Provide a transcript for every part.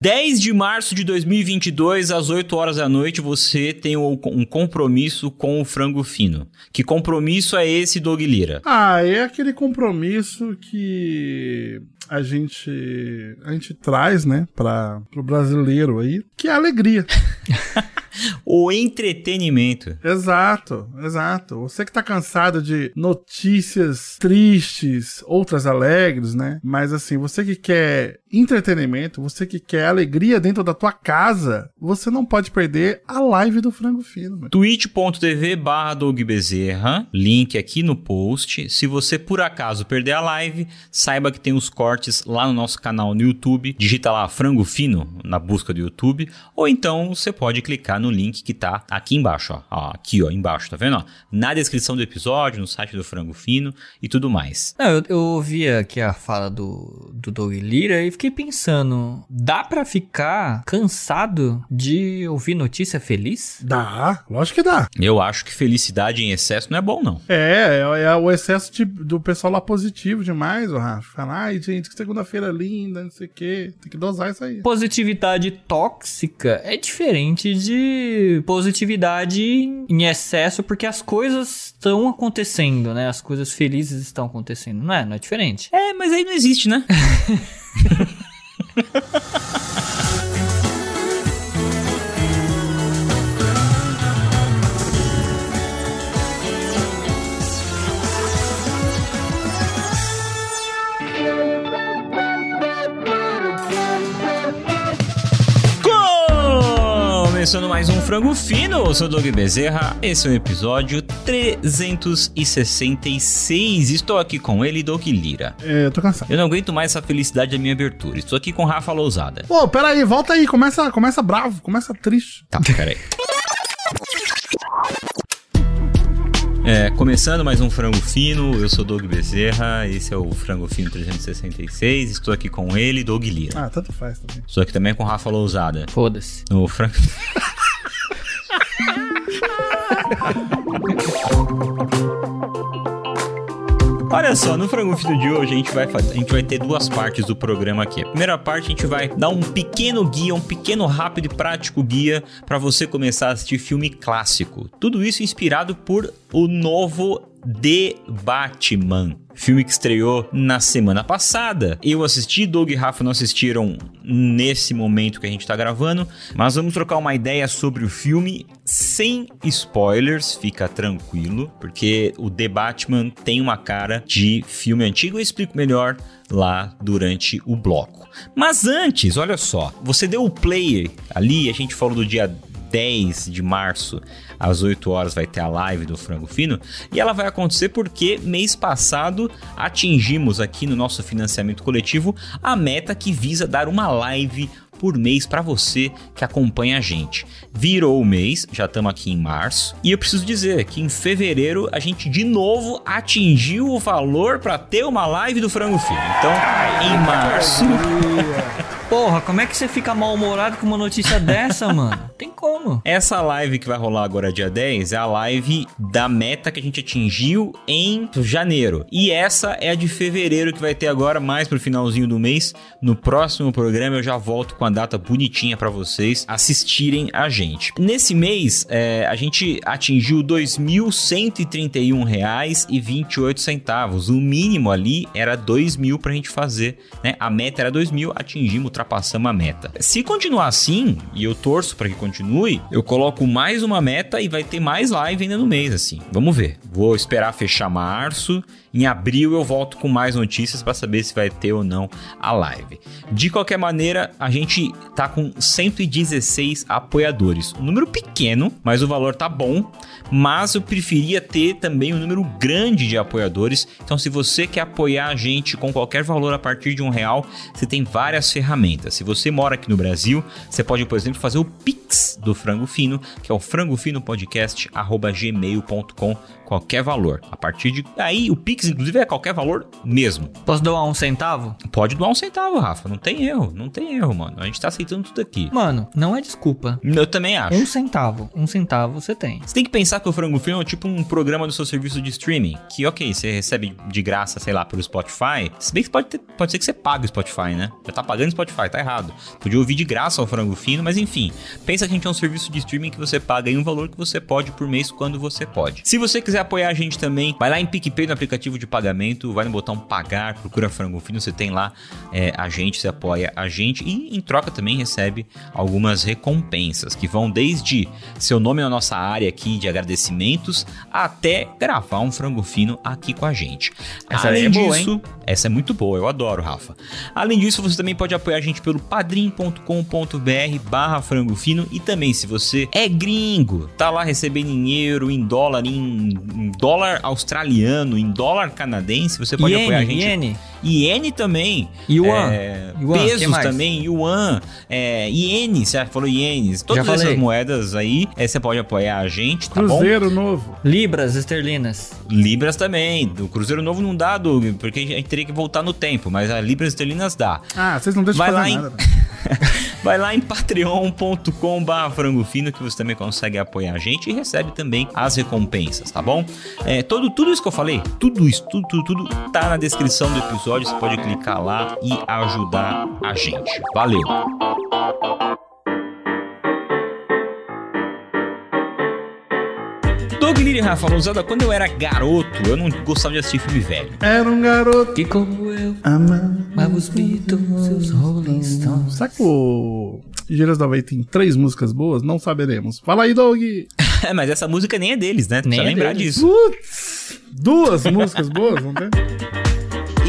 10 de março de 2022, às 8 horas da noite, você tem um compromisso com o frango fino. Que compromisso é esse, Doug Lira? Ah, é aquele compromisso que a gente a gente traz, né, para o brasileiro aí, que é a alegria. o entretenimento. Exato, exato. Você que tá cansado de notícias tristes, outras alegres, né? Mas assim, você que quer entretenimento, você que quer alegria dentro da tua casa, você não pode perder a live do Frango Fino. twitch.tv barra link aqui no post. Se você por acaso perder a live, saiba que tem os cortes lá no nosso canal no YouTube. Digita lá Frango Fino na busca do YouTube, ou então você pode clicar no link que tá aqui embaixo, ó. ó aqui, ó, embaixo, tá vendo? Ó? Na descrição do episódio, no site do Frango Fino e tudo mais. Não, eu, eu ouvi aqui a fala do, do Doug Lira e fiquei pensando, dá para ficar cansado de ouvir notícia feliz? Dá, lógico que dá. Eu acho que felicidade em excesso não é bom, não. É, é, é o excesso de, do pessoal lá positivo demais, o Rafa. Falar, ai, gente, que segunda-feira linda, não sei o quê. Tem que dosar isso aí. Positividade tóxica é diferente de positividade em excesso, porque as coisas estão acontecendo, né? As coisas felizes estão acontecendo, não é? Não é diferente. É, mas aí não existe, né? Começando mais um Frango Fino, eu sou o Doug Bezerra, esse é o episódio 366. Estou aqui com ele, Doug Lira. É, eu tô cansado. Eu não aguento mais essa felicidade da minha abertura. Estou aqui com Rafa Lousada. Pô, peraí, volta aí, começa, começa bravo, começa triste. Tá, peraí. É, começando mais um Frango Fino, eu sou Doug Bezerra, esse é o Frango Fino 366, estou aqui com ele, Doug Lira. Ah, tanto faz também. Estou aqui também com Rafa Lousada. Foda-se. No Frango... Olha só, no Frango Fino de hoje a gente, vai a gente vai ter duas partes do programa aqui. A primeira parte a gente vai dar um pequeno guia, um pequeno rápido e prático guia para você começar a assistir filme clássico. Tudo isso inspirado por o novo The Batman. Filme que estreou na semana passada. Eu assisti, Doug e Rafa não assistiram nesse momento que a gente tá gravando, mas vamos trocar uma ideia sobre o filme sem spoilers, fica tranquilo, porque o The Batman tem uma cara de filme antigo. Eu explico melhor lá durante o bloco. Mas antes, olha só, você deu o play ali, a gente falou do dia 10 de março às 8 horas vai ter a live do Frango Fino e ela vai acontecer porque mês passado atingimos aqui no nosso financiamento coletivo a meta que visa dar uma live por mês para você que acompanha a gente. Virou o mês, já estamos aqui em março, e eu preciso dizer que em fevereiro a gente de novo atingiu o valor para ter uma live do Frango Filho. Então, em março. Porra, como é que você fica mal-humorado com uma notícia dessa, mano? Tem como. Essa live que vai rolar agora dia 10 é a live da meta que a gente atingiu em janeiro. E essa é a de fevereiro que vai ter agora mais pro finalzinho do mês. No próximo programa eu já volto com a data bonitinha para vocês assistirem a gente. Nesse mês é, a gente atingiu R$ 2.131,28. O mínimo ali era R$ 2.000 pra gente fazer, né? A meta era R$ 2.000, atingimos ultrapassamos a meta. Se continuar assim, e eu torço para que continue, eu coloco mais uma meta e vai ter mais live ainda no mês, assim. Vamos ver. Vou esperar fechar março. Em abril eu volto com mais notícias para saber se vai ter ou não a live. De qualquer maneira, a gente tá com 116 apoiadores. Um número pequeno, mas o valor tá bom. Mas eu preferia ter também um número grande de apoiadores. Então, se você quer apoiar a gente com qualquer valor a partir de um real, você tem várias ferramentas ferramenta. Se você mora aqui no Brasil, você pode, por exemplo, fazer o Pix do Frango Fino, que é o frangofinopodcast@gmail.com Qualquer valor. A partir de. Aí o Pix, inclusive, é qualquer valor mesmo. Posso doar um centavo? Pode doar um centavo, Rafa. Não tem erro. Não tem erro, mano. A gente tá aceitando tudo aqui. Mano, não é desculpa. Eu também acho. Um centavo. Um centavo você tem. Você tem que pensar que o Frango Film é tipo um programa do seu serviço de streaming. Que, ok, você recebe de graça, sei lá, pelo Spotify. Se bem que pode, ter- pode ser que você pague o Spotify, né? Já tá pagando o Spotify, tá errado. Podia ouvir de graça o Frango Fino, mas enfim. Pensa que a gente é um serviço de streaming que você paga em um valor que você pode por mês quando você pode. Se você quiser apoiar a gente também, vai lá em PicPay no aplicativo de pagamento, vai no botão pagar, procura Frango Fino, você tem lá é, a gente, você apoia a gente e em troca também recebe algumas recompensas que vão desde seu nome na nossa área aqui de agradecimentos até gravar um frango fino aqui com a gente. Essa Além é boa, disso, essa é muito boa, eu adoro, Rafa. Além disso, você também pode apoiar a gente pelo padrim.com.br barra frango fino e também se você é gringo, tá lá recebendo euro, em dólar, em, em dólar australiano, em dólar canadense, você pode apoiar a Iene, gente. iene. Iene também. Yuan. É, Yuan, pesos também, yuan, é, iene, você falou ienes. Todas Já essas falei. moedas aí, é, você pode apoiar a gente, tá bom? Cruzeiro novo. Libras esterlinas. Libras também. Do Cruzeiro Novo não dá, Doug, porque a gente teria que voltar no tempo, mas a Libras esterlinas dá. Ah, vocês não deixam Vai fazer lá em- nada. Vai lá em patreon.com barra frango fino que você também consegue apoiar a gente e recebe também as recompensas, tá bom? É, todo, tudo isso que eu falei, tudo isso, tudo, tudo, tudo tá na descrição do episódio, você pode clicar lá e ajudar a gente. Valeu! Doug Lira e Rafa Lousada, quando eu era garoto, eu não gostava de assistir filme velho. Era um garoto Que como eu amava os Beatles, os Rolling Stones. Será que o da Havaí tem três músicas boas? Não saberemos. Fala aí, Doug! É, mas essa música nem é deles, né? Nem Precisa é lembrar deles. disso. Putz! Duas músicas boas, não tem?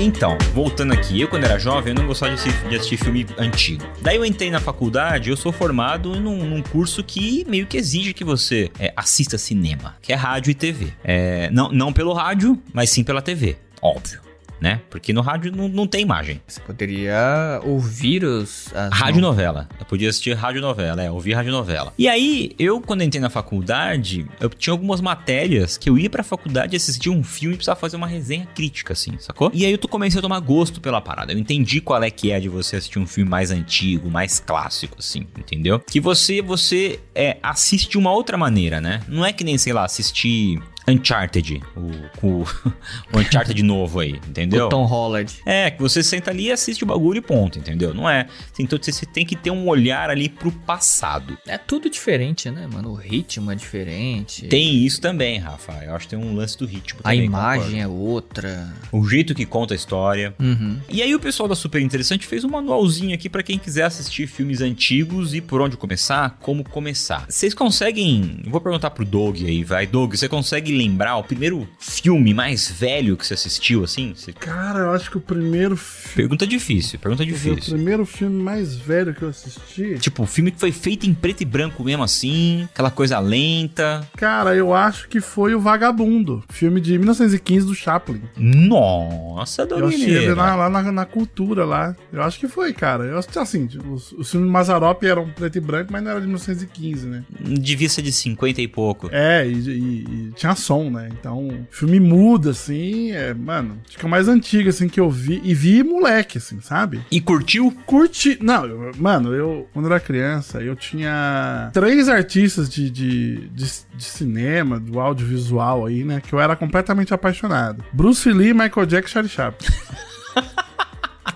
Então, voltando aqui, eu quando era jovem, eu não gostava de assistir, de assistir filme antigo. Daí eu entrei na faculdade, eu sou formado num, num curso que meio que exige que você é, assista cinema, que é rádio e TV. É, não, não pelo rádio, mas sim pela TV, óbvio. Né? Porque no rádio não, não tem imagem. Você poderia ouvir os... as- Rádio novela. Eu podia assistir rádio novela, é, ouvir rádio novela. E aí, eu quando entrei na faculdade, eu tinha algumas matérias que eu ia pra faculdade assistir um filme e precisava fazer uma resenha crítica, assim, sacou? E aí eu comecei a tomar gosto pela parada. Eu entendi qual é que é de você assistir um filme mais antigo, mais clássico, assim, entendeu? Que você, você é, assiste de uma outra maneira, né? Não é que nem, sei lá, assistir Uncharted, o, o, o Uncharted novo aí, entendeu? O Tom Holland. É, que você senta ali e assiste o bagulho e ponto, entendeu? Não é. Então você tem que ter um olhar ali pro passado. É tudo diferente, né, mano? O ritmo é diferente. Tem isso também, Rafa. Eu acho que tem um lance do ritmo A também. imagem é outra. concordo. O jeito que conta a história. Uhum. E aí o pessoal da Super Interessante fez um manualzinho aqui pra quem quiser assistir filmes antigos e por onde começar, como começar. Vocês conseguem, vou perguntar pro Doug aí, vai, Doug, você consegue lembrar o primeiro filme mais velho que você assistiu assim? Você- Cara, eu acho que o primeiro filme. Pergunta difícil, pergunta O difícil. primeiro filme mais velho que eu assisti. Tipo, filme que foi feito em preto e branco mesmo assim, aquela coisa lenta. Cara, eu acho que foi o Vagabundo. Filme de 1915 do Chaplin. Nossa, Eu ele na- lá na, na cultura lá. Eu acho que foi, cara. Eu acho que assim, tipo, os, os filmes de Mazarop eram preto e branco, mas não era de 1915, né? Devia ser de 50 e pouco. É, e, e- e tinha som, né? Então, o filme muda, assim, é, mano, acho que é o mais antigo, assim, que eu vi. E vi moleque, assim, sabe? E curtiu? Curti. Não, eu- mano, eu, quando eu era criança, eu tinha três artistas de, de, de, de cinema, do audiovisual aí, né? Que eu era completamente apaixonado: Bruce Lee, Michael Jackson e Charlie Chaplin.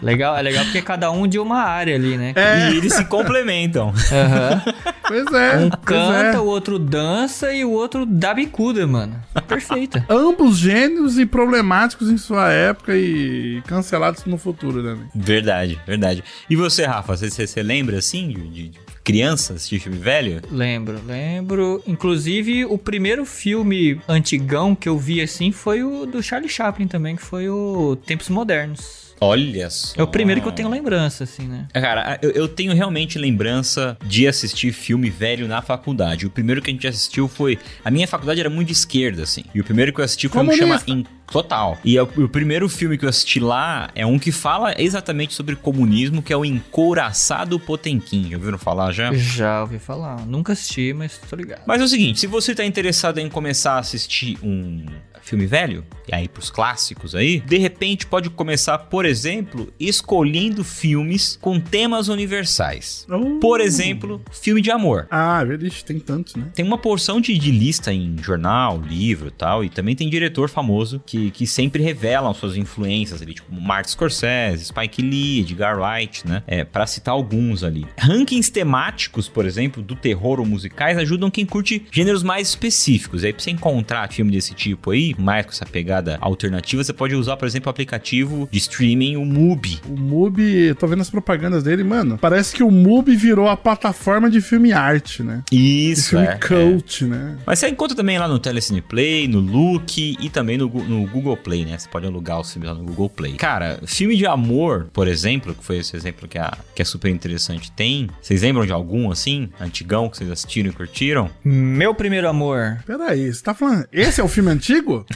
Legal, é legal porque cada um de uma área ali, né? É, E eles se complementam. Aham. pois é. Um canta, é. o outro dança e o outro dá bicuda, mano. Perfeita. Ambos gênios e problemáticos em sua época e cancelados no futuro, né? Verdade, verdade. E você, Rafa, você, você, você lembra assim de, de- de criança assistir filme velho? Lembro, lembro. Inclusive, o primeiro filme antigão que eu vi assim foi o do Charlie Chaplin também, que foi o Tempos Modernos. Olha só. É o primeiro que eu tenho lembrança, assim, né? Cara, eu, eu tenho realmente lembrança de assistir filme velho na faculdade. O primeiro que a gente assistiu foi. A minha faculdade era muito de esquerda, assim. E o primeiro que eu assisti foi um que chama Comunista. Total. E é o, o primeiro filme que eu assisti lá é um que fala exatamente sobre comunismo, que é o Encouraçado Potemkin. Já ouviram falar já? Já ouvi falar. Nunca assisti, mas tô ligado. Mas é o seguinte, se você tá interessado em começar a assistir um filme velho, e aí pros clássicos aí, de repente pode começar, por exemplo, escolhendo filmes com temas universais. Uh. Por exemplo, filme de amor. Ah, vixe, tem tantos, né? Tem uma porção de, de lista em jornal, livro e tal, e também tem diretor famoso que, que sempre revelam suas influências ali, tipo Martin Scorsese, Spike Lee, Edgar Wright, né? É, para citar alguns ali. Rankings temáticos, por exemplo, do terror ou musicais ajudam quem curte gêneros mais específicos. Aí pra você encontrar filme desse tipo aí, mais com essa pegada alternativa, você pode usar, por exemplo, o aplicativo de streaming, o Mubi. O Mubi, tô vendo as propagandas dele, mano. Parece que o Mubi virou a plataforma de filme arte, né? De Isso, filme é, é. cult, né? Mas você encontra também lá no Telecine Play, no Look e também no, no Google Play, né? Você pode alugar os filmes lá no Google Play. Cara, filme de amor, por exemplo, que foi esse exemplo que, a, que é super interessante, tem. Vocês lembram de algum assim, antigão, que vocês assistiram e curtiram? Meu primeiro amor. Peraí, você tá falando. Esse é o filme antigo?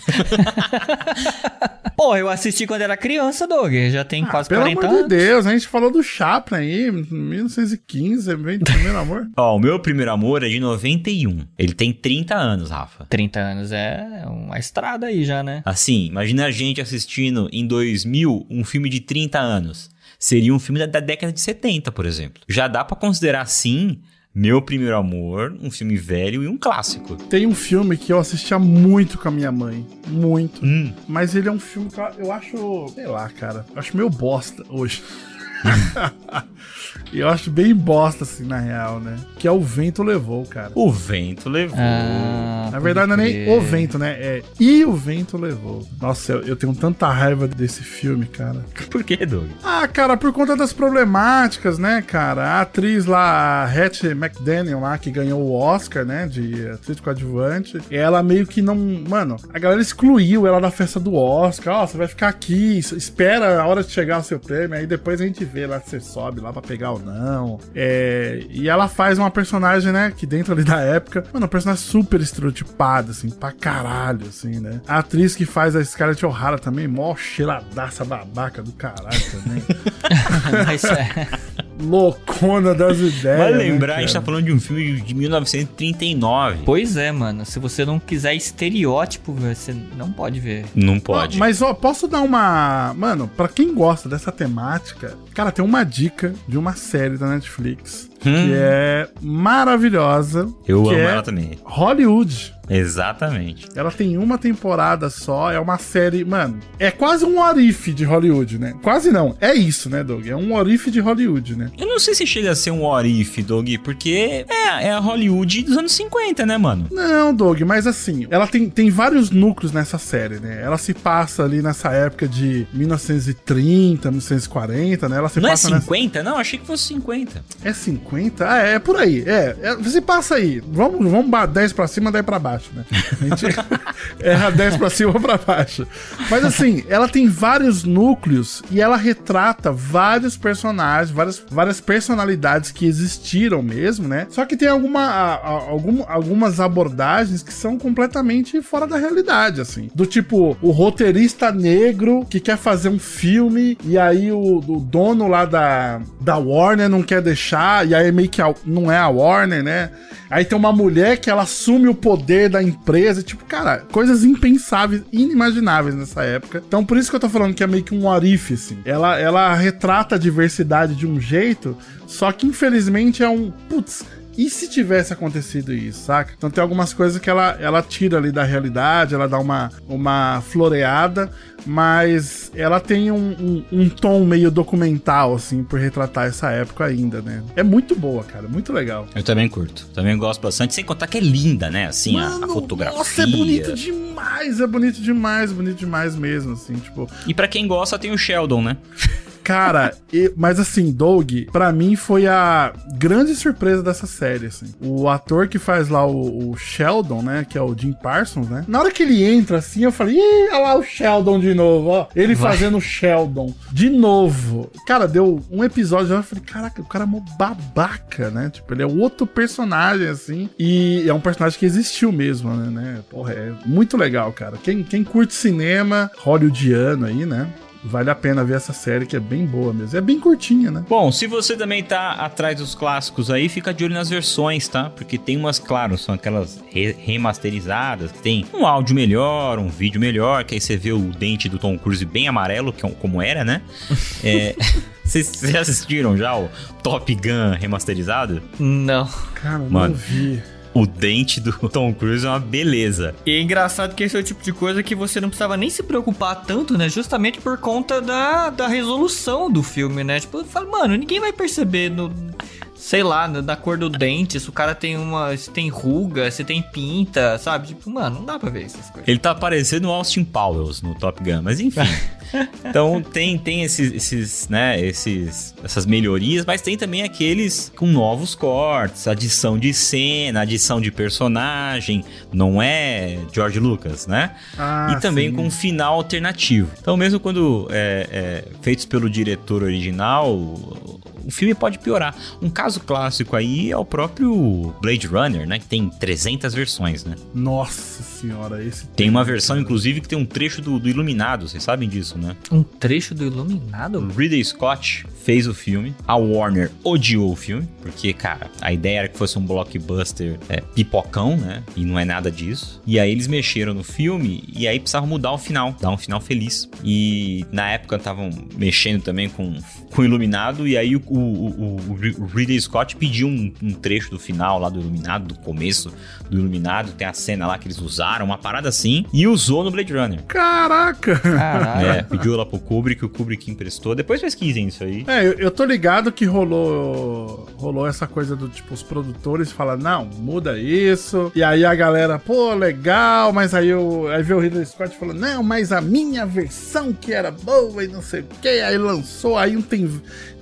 Pô, eu assisti quando era criança, Doug. Já tem quase Ah, Pelo 40 amor de anos. Deus, a gente falou do Chaplin aí, 1915, vem do primeiro amor. Ó, o meu primeiro amor é de 91. Ele tem 30 anos, Rafa. 30 anos é uma estrada aí já, né? Assim, imagina a gente assistindo em 2000 um filme de 30 anos. Seria um filme da, da década de 70, por exemplo. Já dá pra considerar, sim, Meu Primeiro Amor, um filme velho e um clássico. Tem um filme que eu assistia muito com a minha mãe. Muito. Hum, Mas ele é um filme que eu- eu acho. Sei lá, cara. Eu acho meio bosta hoje. E eu acho bem bosta, assim, na real, né? Que é O Vento Levou, cara. o vento levou. Ah, Na verdade, não é nem o vento, né? É E o Vento Levou. Nossa, eu, eu tenho tanta raiva desse filme, cara. Por que, Doug? Ah, cara, por conta das problemáticas, né, cara? A atriz lá, a Hattie McDaniel lá, que ganhou o Oscar, né, de atriz coadjuvante, ela meio que não... Mano, a galera excluiu ela da festa do Oscar. Ó, você vai ficar aqui, espera a hora de chegar o seu prêmio, aí depois a gente vê lá se você sobe lá pra pegar ou não. É, e ela faz uma personagem, né, que dentro ali da época, mano, uma personagem super estereotipada, assim, pra caralho, assim, né? A atriz que faz a Scarlett O'Hara também, mó cheiradaça babaca do caralho também. Mas é. Loucona das ideias. Vai né, lembrar, a gente tá falando de um filme de 1939. Pois é, mano. Se você não quiser estereótipo, você não pode ver. Não pode. Mas, ó, posso dar uma. Mano, pra quem gosta dessa temática, cara, tem uma dica de uma série da Netflix Hum. que é maravilhosa. Eu amo é ela também. Hollywood. Exatamente. Ela tem uma temporada só, é uma série, mano, é quase um orife de Hollywood, né? Quase não, é isso, né, Doug? É um orife de Hollywood, né? Eu não sei se chega a ser um Orif, Doug, porque é, é a Hollywood dos anos 50, né, mano? Não, Doug, mas assim, ela tem, tem vários núcleos nessa série, né? Ela se passa ali nessa época de 1930, 1940, né? Ela se Não é passa nessa... 50? Não, achei que fosse 50. É 50? Ah, é, é por aí. É, é, você passa aí. Vamos, vamos ba- 10 pra cima, 10 pra baixo, né? A gente erra 10 pra cima ou pra baixo. Mas assim, ela tem vários núcleos e ela retrata vários personagens, várias, várias personalidades que existiram mesmo, né? Só que tem alguma, a- a- algum- algumas abordagens que são completamente fora da realidade, assim. Do tipo, o roteirista negro que quer fazer um filme e aí o, o dono lá da, da Warner não quer deixar, e aí meio que a- não é a Warner, né? Aí tem uma mulher que ela assume o poder da empresa, tipo, cara, coisas impensáveis, inimagináveis nessa época. Então por isso que eu tô falando que é meio que um orife, assim. Ela, ela retrata a diversidade de um jeito, só que infelizmente é um. Putz, e se tivesse acontecido isso, saca? Então tem algumas coisas que ela, ela tira ali da realidade, ela dá uma, uma floreada, mas ela tem um, um, um tom meio documental, assim, por retratar essa época ainda, né? É muito boa, cara, muito legal. Eu também curto. Também gosto bastante. Sem contar que é linda, né? Assim, a- a, Mano, fotografia. Nossa, é bonito demais, é bonito demais, bonito demais mesmo, assim, tipo. E pra quem gosta, tem o Sheldon, né? Cara, e- mas assim, Doug, pra mim foi a grande surpresa dessa série, assim. O ator que faz lá o, o Sheldon, né, que é o Jim Parsons, né? Na hora que ele entra assim, eu falei, ih, olha lá o Sheldon de novo, ó. Ele Vai. fazendo o Sheldon de novo. Cara, deu um episódio, eu falei, caraca, o cara é mó babaca, né? Tipo, ele é outro personagem, assim. E é um personagem que existiu mesmo, né? né? Porra, é muito legal, cara. Quem, quem curte cinema hollywoodiano aí, né? Vale a pena ver essa série que é bem boa mesmo. É bem curtinha, né? Bom, se você também tá atrás dos clássicos aí, fica de olho nas versões, tá? Porque tem umas, claro, são aquelas re- remasterizadas, que tem um áudio melhor, um vídeo melhor, que aí você vê o dente do Tom Cruise bem amarelo, que é um- como era, né? É, Vocês assistiram já o Top Gun remasterizado? Não. Cara, não Mano. vi. O dente do Tom Cruise é uma beleza. E é engraçado que esse é o tipo de coisa que você não precisava nem se preocupar tanto, né? Justamente por conta da, da resolução do filme, né? Tipo, eu falo, mano, ninguém vai perceber no. Sei lá, da cor do dente, se o cara tem uma. se tem ruga, se tem pinta, sabe? Tipo, mano, não dá pra ver essas coisas. Ele tá parecendo o Austin Powers no Top Gun, mas enfim. então tem, tem esses, esses, né, esses, essas melhorias, mas tem também aqueles com novos cortes, adição de cena, adição de personagem, não é George Lucas, né? Ah, e também sim. com um final alternativo. Então mesmo quando é, é, feitos pelo diretor original, o filme pode piorar. Um caso clássico aí é o próprio Blade Runner, né? Que tem 300 versões, né? Nossa senhora, esse. Tem uma versão, inclusive, que tem um trecho do, do Iluminado, vocês sabem disso, né? Um trecho do Iluminado? O Ridley Scott fez o filme, a Warner odiou o filme, porque, cara, a ideia era que fosse um blockbuster é, pipocão, né? E não é nada disso. E aí eles mexeram no filme e aí precisavam mudar o final, dar um final feliz. E na época estavam mexendo também com, com o Iluminado, e aí o, o, o- o Ridley Scott pediu um, um trecho do final lá do Iluminado, do começo do Iluminado, tem a cena lá que eles usaram, uma parada assim, e usou no Blade Runner. Caraca! Caralho. É, pediu lá pro Kubrick, o Kubrick emprestou. Depois pesquisem isso aí. É, eu, eu tô ligado que rolou rolou essa coisa do tipo, os produtores falam, não, muda isso. E aí a galera, pô, legal, mas aí, eu, aí veio o Ridley Scott falou, não, mas a minha versão que era boa e não sei o que. Aí lançou, aí um tem,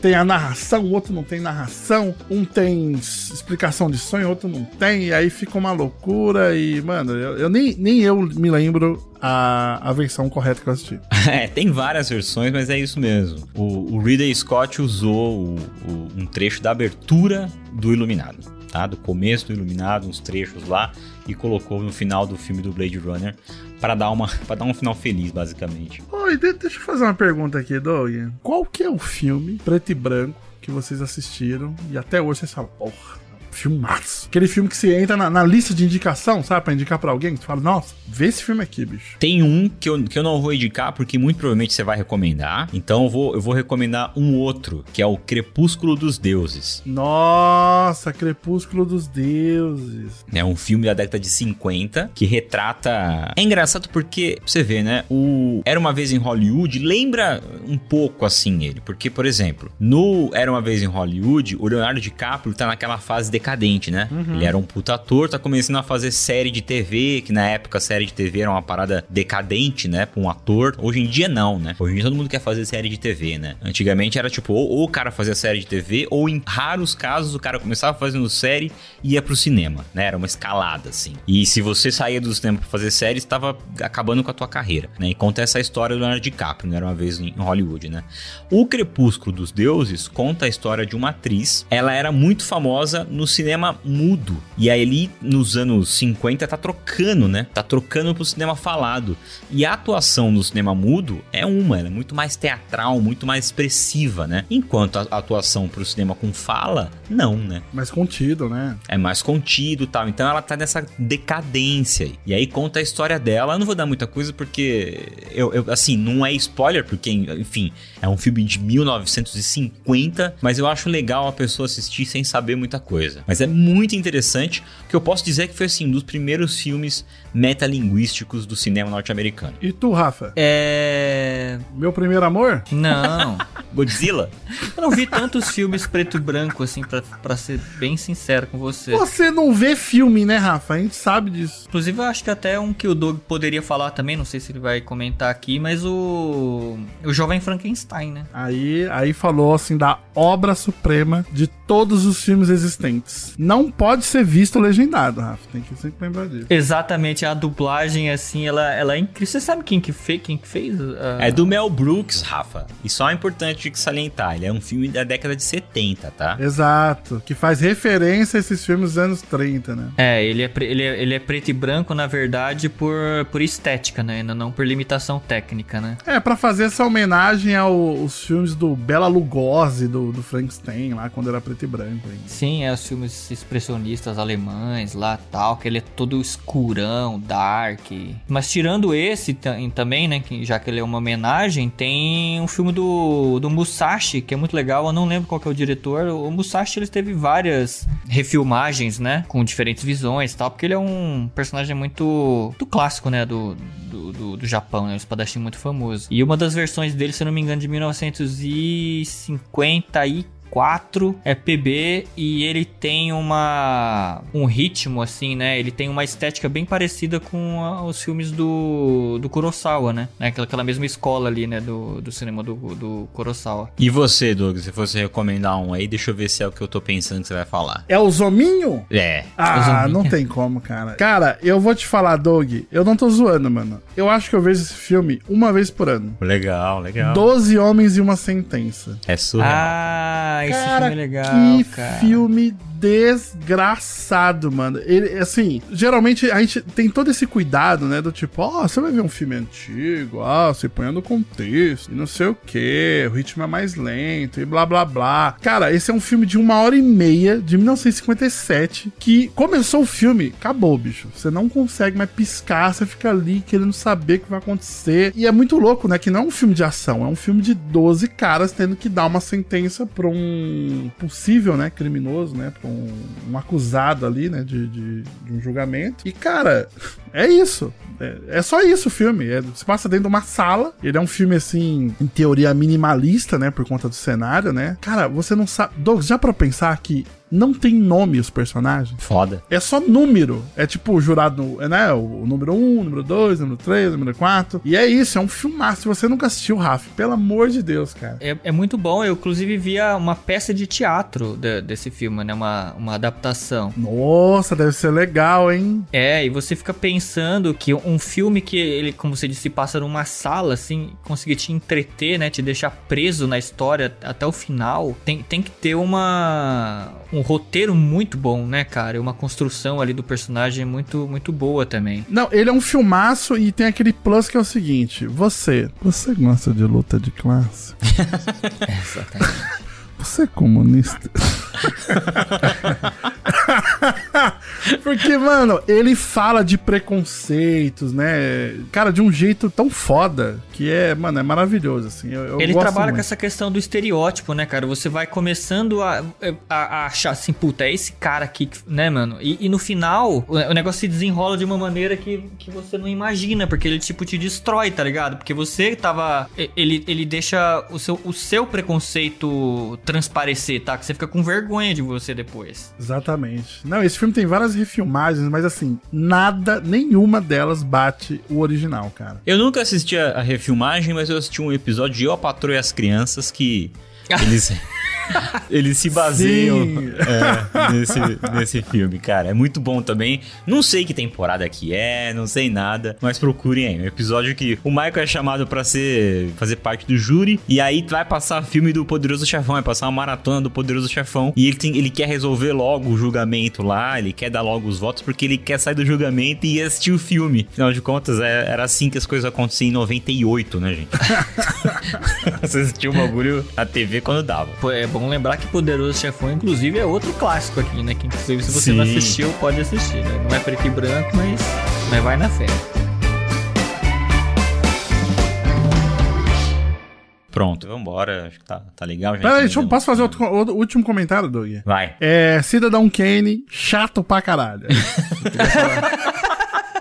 tem a narração, o outro não tem narração, um tem explicação de sonho, outro não tem, e aí fica uma loucura. E, mano, eu, eu nem, nem eu me lembro a, a versão correta que eu assisti. É, tem várias versões, mas é isso mesmo. O, o Ridley Scott usou o- o- um trecho da abertura do Iluminado, tá? Do começo do Iluminado, uns trechos lá, e colocou no final do filme do Blade Runner para dar uma para dar um final feliz, basicamente. Oi, de- deixa eu fazer uma pergunta aqui, Doug. Qual que é o filme preto e branco que vocês assistiram e até hoje vocês falam, porra, filmaço. Aquele filme que você entra na, na lista de indicação, sabe? Pra indicar pra alguém, que você fala, nossa, vê esse filme aqui, bicho. Tem um que eu, que eu não vou indicar porque muito provavelmente você vai recomendar. Então eu vou, eu vou recomendar um outro, que é o Crepúsculo dos Deuses. Nossa, Crepúsculo dos Deuses. É um filme da década de 50 que retrata. É engraçado porque você vê, né? O Era uma vez em Hollywood lembra um pouco assim ele, porque por exemplo, no Era uma vez em Hollywood, o Leonardo DiCaprio tá naquela fase decadente, né? Ele era um puta ator, tá começando a fazer série de TV, que na época série de TV era uma parada decadente, né, pra um ator. Hoje em dia não, né? Hoje em dia todo mundo quer fazer série de TV, né? Antigamente era tipo, ou, ou o cara fazia série de TV, ou em raros casos o cara começava fazendo série e ia pro cinema, né? Era uma escalada, assim. E se você saía do cinema pra fazer série, estava acabando com a tua carreira, né? E conta essa história do Leonardo DiCaprio, né? Era uma vez em Hollywood, né? O Crepúsculo dos Deuses conta a história de uma atriz. Ela era muito famosa no cinema mudo. E aí, ali, nos anos 50, tá trocando, né? Tá trocando pro cinema falado. E a atuação no cinema mudo é uma, ela é muito mais teatral, muito mais expressiva, né? Enquanto a atuação pro cinema com fala, não, né? Mais contido, né? É mais contido e tal. Então ela tá nessa decadência aí. E aí conta a história dela. Eu não vou dar muita coisa porque. Eu, eu- assim, não é spoiler, porque, enfim, é um filme de 1950, mas eu acho legal a pessoa assistir sem saber muita coisa. Mas é muito interessante, o que eu posso dizer é que foi assim, um dos primeiros filmes metalinguísticos do cinema norte-americano. E tu, Rafa? É. Meu primeiro amor? Não. Godzilla? Eu não vi tantos filmes preto e branco, assim, pra, pra ser bem sincero com você. Você não vê filme, né, Rafa? A gente sabe disso. Inclusive, eu acho que até um que o Doug poderia falar também, não sei se ele vai comentar aqui, mas o. O Jovem Frankenstein, né? Aí, aí falou assim da obra suprema de todos os filmes existentes. Não pode ser visto legendado, Rafa. Tem que sempre lembrar disso. Exatamente, a dublagem, assim, ela, ela é incrível. Você sabe quem que fez? Quem que fez? Ah, É do Mel Brooks, Rafa. E só é importante que salientar, ele é um filme da década de 70, tá? Exato. Que faz referência a esses filmes dos anos 30, né? É, ele é, pre- ele, é, ele é preto e branco, na verdade, por, por estética, né? Não- Não por limitação técnica, né? É, pra fazer essa homenagem aos filmes do Bela Lugosi, do, do Frankenstein, lá quando era preto e branco ainda. Sim, é filmes expressionistas alemães lá tal, que ele é todo escurão, dark. Mas tirando esse ta- também, né, que, já que ele é uma homenagem, tem um filme do, do Musashi, que é muito legal, eu não lembro qual que é o diretor. O Musashi, ele teve várias refilmagens, né, com diferentes visões e tal, porque ele é um personagem muito, muito clássico, né, do, do, do, do Japão, né, um espadachim muito famoso. E uma das versões dele, se eu não me engano, de 1954, 4 é PB e ele tem uma um ritmo assim, né? Ele tem uma estética bem parecida com a- os filmes do, do Kurosawa, né? Aquela, aquela mesma escola ali, né? Do, do cinema do, do Kurosawa. E você, Doug, se fosse recomendar um aí, deixa eu ver se é o que eu tô pensando que você vai falar. É o Zominho? É. Ah, Zominho. não tem como, cara. Cara, eu vou te falar, Doug, eu não tô zoando, mano. Eu acho que eu vejo esse filme uma vez por ano. Legal, legal. Doze Homens e uma Sentença. É surreal. Ah, esse cara, filme é legal, que cara. filme desgraçado, mano. Ele, assim, geralmente a gente tem todo esse cuidado, né? Do tipo, ó, você vai ver um filme antigo, ó, você põe no contexto, e não sei o que, o ritmo é mais lento, e blá blá blá. Cara, esse é um filme de uma hora e meia, de 1957, que começou o filme, acabou, bicho. Você não consegue mais piscar, você fica ali querendo saber o que vai acontecer. E é muito louco, né? Que não é um filme de ação, é um filme de 12 caras tendo que dar uma sentença pra um possível, né, criminoso, né, pra um, um acusado ali, né, de, de, de um julgamento. E, cara, é isso. É, é só isso o filme. É, se passa dentro de uma sala. Ele é um filme, assim, em teoria minimalista, né, por conta do cenário, né. Cara, você não sabe... Douglas, já pra pensar que não tem nome os personagens? Foda. É só número. É tipo o jurado, né? O número 1, número 2, número 3, número 4. E é isso, é um filmaço. Se você nunca assistiu, Rafa, pelo amor de Deus, cara. É, é muito bom, eu inclusive via uma peça de teatro de- desse filme, né? Uma, uma adaptação. Nossa, deve ser legal, hein? É, e você fica pensando que um filme que ele, como você disse, passa numa sala, assim, conseguir te entreter, né? Te deixar preso na história até o final, tem, tem que ter uma. Um roteiro muito bom, né, cara? E Uma construção ali do personagem muito, muito boa também. Não, ele é um filmaço e tem aquele plus que é o seguinte: você. Você gosta de luta de classe? Exatamente. Você é comunista? Porque, mano, ele fala de preconceitos, né? Cara, de um jeito tão foda que é, mano, é maravilhoso, assim. Eu, eu Ele trabalha muito. com essa questão do estereótipo, né, cara? Você vai começando a, a- a achar assim, puta, é esse cara aqui, né, mano? E, e no final, o, o negócio se desenrola de uma maneira que, que você não imagina, porque ele, tipo, te destrói, tá ligado? Porque você tava. Ele, ele deixa o seu, o seu preconceito transparecer, tá? Que você fica com vergonha de você depois. Exatamente. Não, esse filme tem várias refilmagens, mas assim, nada, nenhuma delas bate o original, cara. Eu nunca assisti a, a refilmagem, mas eu assisti um episódio de Eu, a Patroa e as Crianças que eles, eles se baseiam é, nesse, nesse filme, cara. É muito bom também. Não sei que temporada que é, não sei nada, mas procurem aí. Um episódio que o Michael é chamado pra ser fazer parte do júri e aí vai passar filme do Poderoso Chefão, vai passar uma maratona do Poderoso Chefão e ele, tem- ele quer resolver logo o julgamento lá, ele quer dar logo os votos porque ele quer sair do julgamento e assistir o filme. Afinal de contas, é- era assim que as coisas aconteciam em 98, né, gente? Você assistiu o bagulho na TV quando dava. Pô, É bom lembrar que Poderoso Chefão, inclusive, é outro clássico aqui, né? Que inclusive, se você não Sim. assistiu, pode assistir, né? Não é preto e branco, mas, mas vai na fé. Pronto, vambora. Acho que tá, tá legal. já Peraí, deixa eu, entendemos. posso fazer outro, outro último comentário, Doug? Vai. É, Cidadão Kane, chato pra caralho.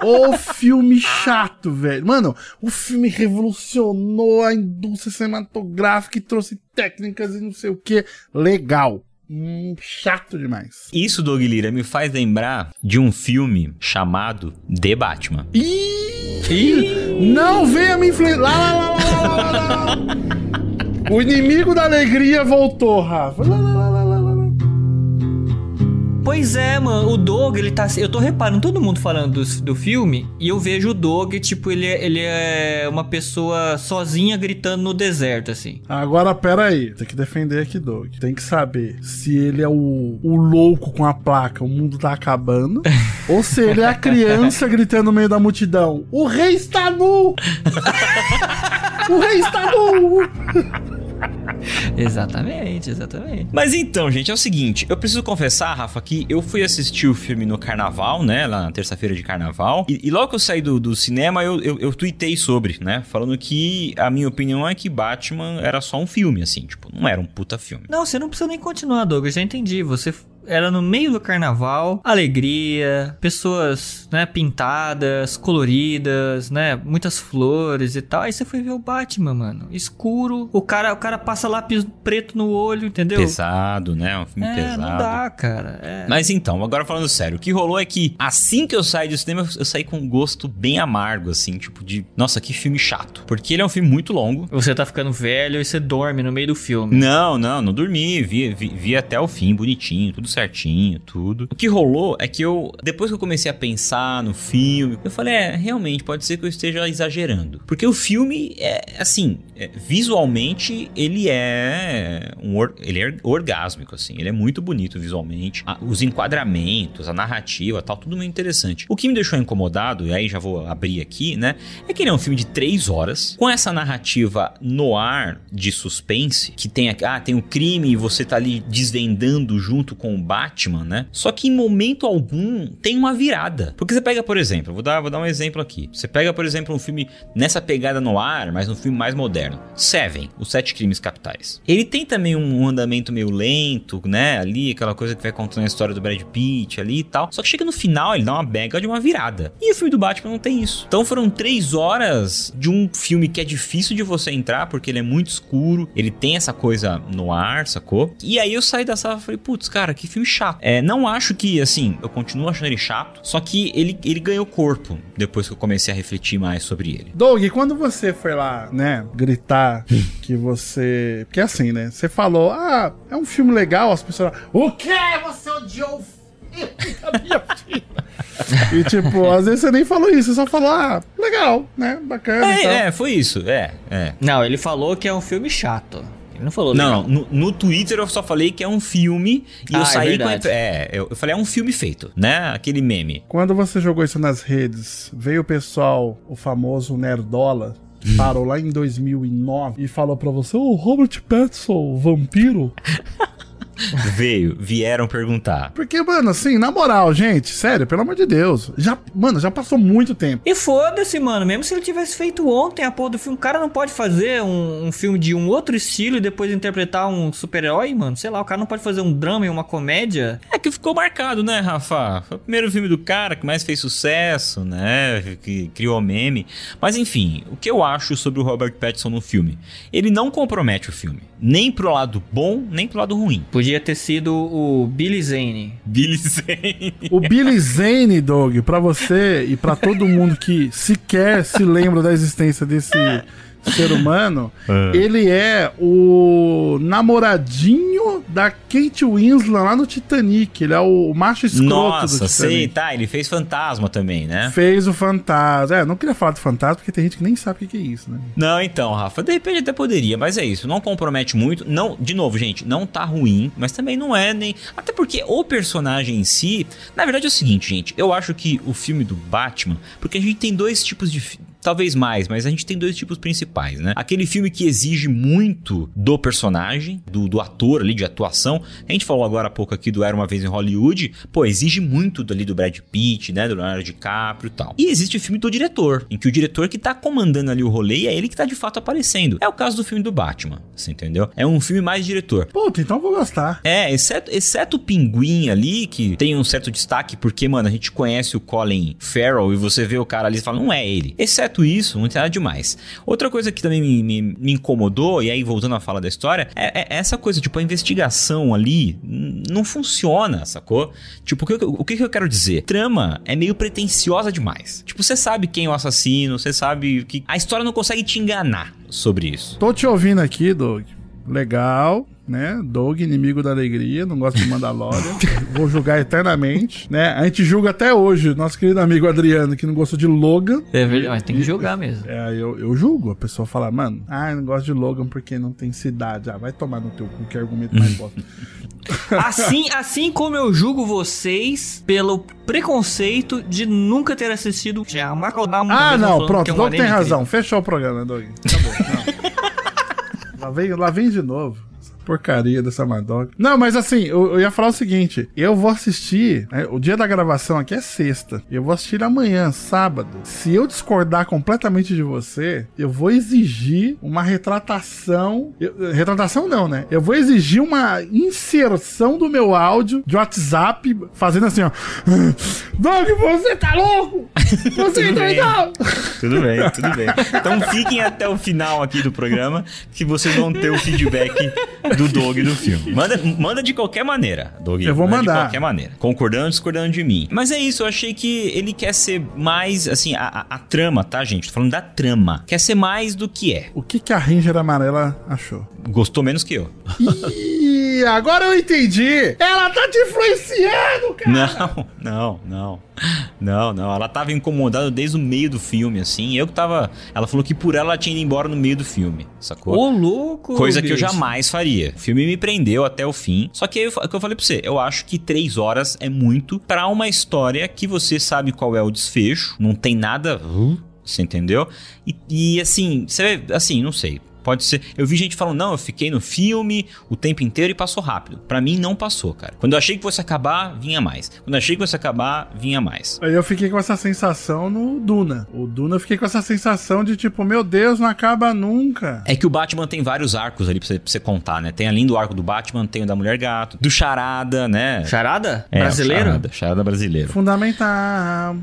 O filme chato, velho. Mano, o filme revolucionou a indústria cinematográfica e trouxe técnicas e não sei o que. Legal. Hum, chato demais. Isso, Doug Lira, me faz lembrar de um filme chamado The Batman. Ih! Não venha me influenciar. Lá, lá, lá, lá, lá, lá, lá. O inimigo da alegria voltou, Rafa. Lá, lá, lá, lá. Pois é, mano, o Doug, ele tá. Eu tô reparando todo mundo falando do, do filme e eu vejo o Doug, tipo, ele, é- ele é uma pessoa sozinha gritando no deserto, assim. Agora, pera aí. Tem que defender aqui, Doug. Tem que saber se ele é o, o louco com a placa, o mundo tá acabando. ou se ele é a criança gritando no meio da multidão: O rei está nu! o rei está nu! Exatamente, exatamente. Mas então, gente, é o seguinte, eu preciso confessar, Rafa, que eu fui assistir o filme no carnaval, né? Lá na terça-feira de carnaval. E, e logo que eu saí do, do cinema, eu, eu, eu tuitei sobre, né? Falando que a minha opinião é que Batman era só um filme, assim, tipo, não era um puta filme. Não, você não precisa nem continuar, Doug. Eu já entendi. Você era no meio do carnaval, alegria, pessoas, né, pintadas, coloridas, né, muitas flores e tal. Aí você foi ver o Batman, mano. Escuro. O cara, o cara passa lápis preto no olho, entendeu? Pesado, né? Um filme É, pesado. não dá, cara. É. Mas então, agora falando sério, o que rolou é que assim que eu saí do cinema, eu saí com um gosto bem amargo, assim, tipo de, nossa, que filme chato. Porque ele é um filme muito longo. Você tá ficando velho e você dorme no meio do filme. Não, não, não dormi, vi, vi, vi até o fim, bonitinho, tudo certinho, tudo. O que rolou é que eu, depois que eu comecei a pensar no filme, eu falei, é, realmente, pode ser que eu esteja exagerando. Porque o filme é, assim, é, visualmente, ele é um or- ele é orgásmico, assim, ele é muito bonito visualmente. A- os enquadramentos, a narrativa, tal, tudo muito interessante. O que me deixou incomodado, e aí já vou abrir aqui, né, é que ele é um filme de três horas, com essa narrativa no ar de suspense, que tem, ah, tem o crime e você tá ali desvendando junto com Batman, né? Só que em momento algum tem uma virada. Porque você pega, por exemplo, vou dar, vou dar um exemplo aqui. Você pega, por exemplo, um filme nessa pegada no ar, mas um filme mais moderno. Seven, Os Sete Crimes Capitais. Ele tem também um andamento meio lento, né? Ali, aquela coisa que vai contando a história do Brad Pitt ali e tal. Só que chega no final, ele dá uma bega de uma virada. E o filme do Batman não tem isso. Então foram três horas de um filme que é difícil de você entrar, porque ele é muito escuro, ele tem essa coisa no ar, sacou? E aí eu saí da sala e falei, putz, cara, que filme chato. É, não acho que, assim, eu continuo achando ele chato, só que ele, ele ganhou corpo depois que eu comecei a refletir mais sobre ele. Doug, quando você foi lá, né, gritar que você. Porque assim, né? Você falou, ah, é um filme legal, as pessoas. O quê? Você odiou o filme da minha filha? E tipo, às vezes você nem falou isso, você só falou, ah, legal, né? Bacana. e tal. É, é, foi isso, é, é. Não, ele falou que é um filme chato. Não falou Não, legal. no, no Twitter eu só falei que é um filme e Ah, eu é saí com. a- verdade. É, eu, eu falei, é um filme feito, né? Aquele meme. Quando você jogou isso nas redes, veio o pessoal, o famoso Nerdola, que parou lá em 2009 e falou pra você, ô Robert Pattinson, vampiro? Veio, vieram perguntar. Porque, mano, assim, na moral, gente, sério, pelo amor de Deus, já, mano, já passou muito tempo. E foda-se, mano. Mesmo se ele tivesse feito ontem a porra do filme, o cara não pode fazer um, um filme de um outro estilo e depois interpretar um super-herói, mano. Sei lá, o cara não pode fazer um drama e uma comédia. É que ficou marcado, né, Rafa? Foi o primeiro filme do cara que mais fez sucesso, né? Que criou meme. Mas enfim, o que eu acho sobre o Robert Pattinson no filme? Ele não compromete o filme. Nem pro lado bom, nem pro lado ruim. Podia ter sido o Billy Zane. Billy Zane. O Billy Zane, Doug, pra você e pra todo mundo que sequer se lembra da existência desse ser humano, ele é o namoradinho da Kate Winslet lá no Titanic. Ele é o macho escroto do Nossa, Titanic. sei, tá. Ele fez Fantasma também, né? Fez o fantasma. É, não queria falar do fantasma porque tem gente que nem sabe o que que é isso, né? Não, então, Rafa, de repente até poderia, mas é isso, não compromete muito. Não, de novo, gente, não tá ruim, mas também não é nem. Até porque o personagem em si. Na verdade é o seguinte, gente, eu acho que o filme do Batman. Porque a gente tem dois tipos de. Talvez mais, mas a gente tem dois tipos principais, né? Aquele filme que exige muito do personagem, do, do ator ali, de atuação. A gente falou agora há pouco aqui do Era Uma Vez em Hollywood, pô, exige muito dali do Brad Pitt, né, do Leonardo DiCaprio e tal. E existe o filme do diretor, em que o diretor que tá comandando ali o rolê e é ele que tá de fato aparecendo. É o caso do filme do Batman, você entendeu? É um filme mais diretor. Puta, então vou gostar. É, exceto, exceto o Pinguim ali, que tem um certo destaque, porque, mano, a gente conhece o Colin Farrell e você vê o cara ali e fala, não é ele. Exceto isso, não tem nada demais. Outra coisa que também me, me, me incomodou, e aí voltando à fala da história, é, é essa coisa, tipo, a investigação ali não funciona, sacou? Tipo, o que, o que eu quero dizer? Trama é meio pretensiosa demais. Tipo, você sabe quem é o assassino, você sabe que. A história não consegue te enganar sobre isso. Tô te ouvindo aqui, Doug. Legal, né? Doug, inimigo da alegria, não gosta de Mandalorian. Vou julgar eternamente, né? A gente julga até hoje, nosso querido amigo Adriano, que não gostou de Logan. É verdade, mas tem que julgar mesmo. É, eu, eu julgo. A pessoa fala, mano, ah, eu não gosto de Logan porque não tem cidade. Ah, vai tomar no teu cu, que argumento mais bosta. assim, assim como eu julgo vocês pelo preconceito de nunca ter assistido Ah, não, pronto, é Doug tem razão. Fechou o programa, Doug. Tá bom. lá, vem, lá vem de novo porcaria dessa Madoka. Não, mas assim, eu, eu, ia falar o seguinte: eu vou assistir. Né, o dia da gravação aqui é sexta. Eu vou assistir amanhã, sábado. Se eu discordar completamente de você, eu vou exigir uma retratação. Eu, retratação não, né? Eu vou exigir uma inserção do meu áudio de WhatsApp, fazendo assim, ó. Doug, você tá louco? Você tudo bem. Tudo bem, tudo bem. Então fiquem até o final aqui do programa, que vocês vão ter o feedback do Doug do filme. Manda, manda de qualquer maneira, Doug. Eu vou mandar. De qualquer maneira. Concordando ou discordando de mim. Mas é isso, eu achei que ele quer ser mais, assim, a, a, a, trama, tá, gente? Tô falando da trama. Quer ser mais do que é. O que, que a Ranger amarela achou? Gostou menos que eu. Ih, agora eu entendi. Ela tá te influenciando, cara. Não, não, não. Não, não. Ela tava incomodada desde o meio do filme, assim. Eu que tava. Ela falou que por ela ela tinha ido embora no meio do filme, sacou? Ô, louco! Coisa bicho. que eu jamais faria. O filme me prendeu até o fim. Só que é o que eu falei pra você. Eu acho que três horas é muito para uma história que você sabe qual é o desfecho. Não tem nada. Você entendeu? E, e assim, você assim, não sei. Pode ser. Eu vi gente falando, não, eu fiquei no filme o tempo inteiro e passou rápido. Para mim não passou, cara. Quando eu achei que fosse acabar, vinha mais. Quando eu achei que fosse acabar, vinha mais. Aí eu fiquei com essa sensação no Duna. O Duna eu fiquei com essa sensação de tipo, meu Deus, não acaba nunca. É que o Batman tem vários arcos ali pra você, pra você contar, né? Tem além do arco do Batman, tem o da Mulher Gato, do Charada, né? Charada? É, brasileiro? Charada, charada brasileiro. Fundamental.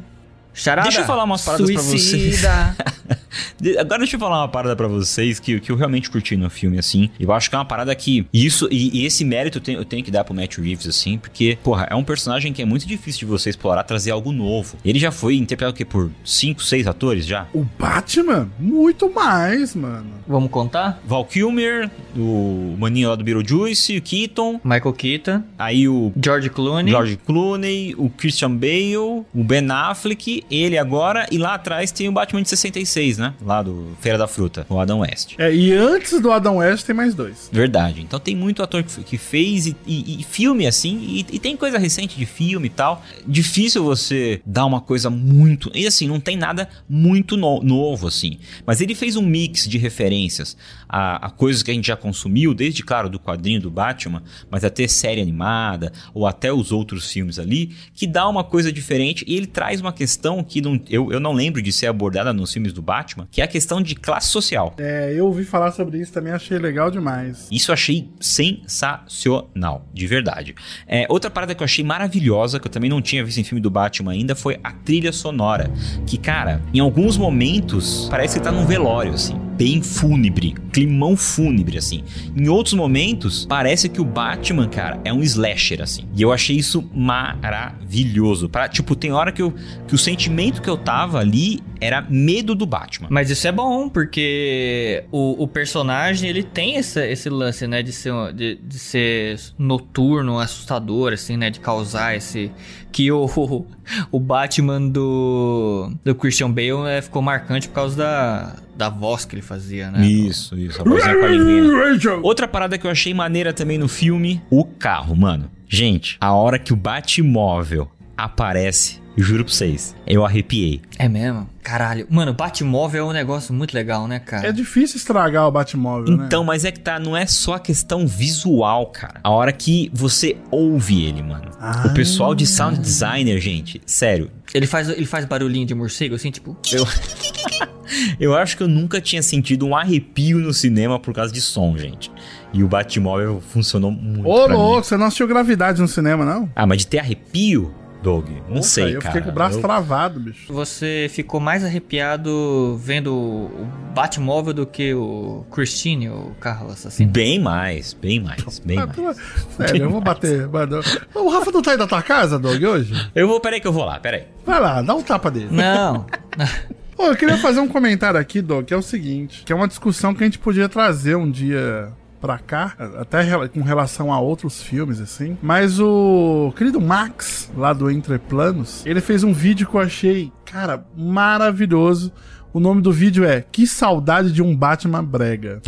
Charada. Deixa eu falar umas paradas Suicida. pra vocês. Agora deixa eu falar uma parada pra vocês que, que eu realmente curti no filme, assim. Eu acho que é uma parada que. Isso, e, e esse mérito eu tenho, eu tenho, que dar pro Matt Reeves, assim, porque, porra, é um personagem que é muito difícil de você explorar, trazer algo novo. Ele já foi interpretado o quê? Por cinco, seis atores já? O Batman? Muito mais, mano. Vamos contar? Val Kilmer, o maninho lá do Beetlejuice, o Keaton. Michael Keaton. Aí o. George Clooney. George Clooney, o Christian Bale, o Ben Affleck ele agora, e lá atrás tem o Batman de 66, né? Lá do Feira da Fruta, o Adam West. É, e antes do Adam West tem mais dois. Verdade. Então tem muito ator que, que fez e, e, e, filme assim, e, e, tem coisa recente de filme e tal. Difícil você dar uma coisa muito. E assim, não tem nada muito no, novo, assim. Mas ele fez um mix de referências a, a coisas que a gente já consumiu, desde, claro, do quadrinho do Batman, mas até série animada, ou até os outros filmes ali, que dá uma coisa diferente e ele traz uma questão questão que não, eu, eu não lembro de ser abordada nos filmes do Batman, que é a questão de classe social. É, eu ouvi falar sobre isso também, achei legal demais. Isso eu achei sensacional, de verdade. É, outra parada que eu achei maravilhosa, que eu também não tinha visto em filme do Batman ainda, foi a trilha sonora. Que, cara, em alguns momentos parece que tá num velório, assim bem fúnebre, climão fúnebre, assim. Em outros momentos, parece que o Batman, cara, é um slasher, assim. E eu achei isso maravilhoso. Pra, tipo, tem hora que, eu, que o sentimento que eu tava ali era medo do Batman. Mas isso é bom, porque o, o personagem, ele tem esse, esse lance, né, de ser, de, de ser noturno, assustador, assim, né, de causar esse... Que o, o Batman do, do Christian Bale né, ficou marcante por causa da da voz que ele fazia, né? Isso, isso. A vozinha com a linguinha. Outra parada que eu achei maneira também no filme, o carro, mano. Gente, a hora que o Batmóvel aparece. Juro pra vocês, eu arrepiei. É mesmo? Caralho. Mano, Batmóvel é um negócio muito legal, né, cara? É difícil estragar o Batmóvel, né? Então, mas é que tá, não é só a questão visual, cara. A hora que você ouve ele, mano. Ah. O pessoal de sound designer, gente, sério. Ele faz, ele faz barulhinho de morcego, assim, tipo... Eu, eu acho que eu nunca tinha sentido um arrepio no cinema por causa de som, gente. E o Batmóvel funcionou muito Ô, pra mim. louco, você não assistiu Gravidade no cinema, não? Ah, mas de ter arrepio, Doug? Não Puta, sei, Eu cara. fiquei com o braço Eu- travado, bicho. Você ficou mais arrepiado vendo o Batmóvel do que o Christine, o carro assassino? Bem mais, bem mais, bem Ah, mais. Sério, eu vou bater. mano. O Rafa não tá aí da tua casa, Doug, hoje? Eu vou, peraí que eu vou lá, peraí. Vai lá, dá um tapa dele. Não. Pô, eu queria fazer um comentário aqui, Doug, que é o seguinte: que é uma discussão que a gente podia trazer um dia pra cá, até com relação a outros filmes, assim. Mas o querido Max, lá do Entre Planos, ele fez um vídeo que eu achei, cara, maravilhoso. O nome do vídeo é Que Saudade de um Batman Brega.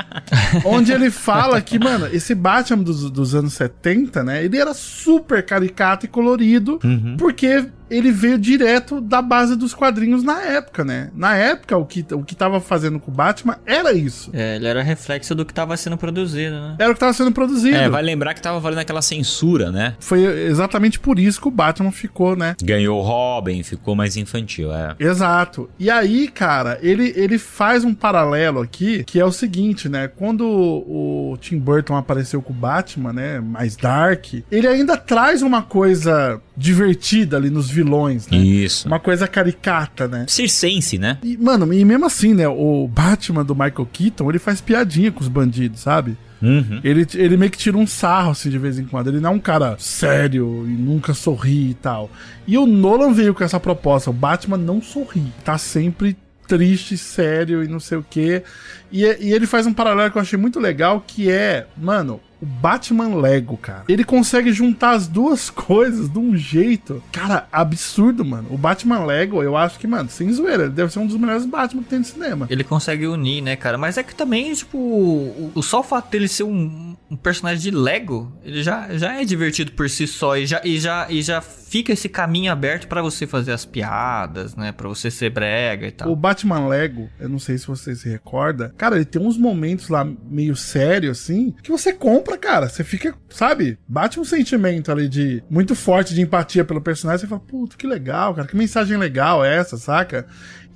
Onde ele fala que, mano, esse Batman dos, dos anos 70, né? Ele era super caricato e colorido, porque ele veio direto da base dos quadrinhos na época, né? Na época, o que, o que tava fazendo com o Batman era isso. É, ele era reflexo do que tava sendo produzido, né? Era o que tava sendo produzido. É, vai lembrar que tava valendo aquela censura, né? Foi exatamente por isso que o Batman ficou, né? Ganhou o Robin, ficou mais infantil, é. Exato. E aí, cara, ele, ele faz um paralelo aqui, que é o seguinte, né? Quando o Tim Burton apareceu com o Batman, né? Mais dark, ele ainda traz uma coisa divertida ali nos vilões, né? Isso. Uma coisa caricata, né? Circense, né? E, mano, e mesmo assim, né? O Batman do Michael Keaton, ele faz piadinha com os bandidos, sabe? Uhum. Ele, ele meio que tira um sarro, assim, de vez em quando. Ele não é um cara sério e nunca sorri e tal. E o Nolan veio com essa proposta. O Batman não sorri. Tá sempre triste, sério e não sei o quê. E, e ele faz um paralelo que eu achei muito legal, que é, mano, o Batman Lego, cara. Ele consegue juntar as duas coisas de um jeito, cara, absurdo, mano. O Batman Lego, eu acho que, mano, sem zoeira, deve ser um dos melhores Batman que tem no cinema. Ele consegue unir, né, cara? Mas é que também, tipo, o, o só o fato dele ser um, um personagem de Lego, ele já, já é divertido por si só e já, e já, e já fica esse caminho aberto pra você fazer as piadas, né? Pra você ser brega e tal. O Batman Lego, eu não sei se você se recorda, cara, ele tem uns momentos lá meio sério assim, que você compra, cara, você fica, sabe, bate um sentimento ali de muito forte de empatia pelo personagem, você fala, puta, que legal, cara, que mensagem legal é essa, saca?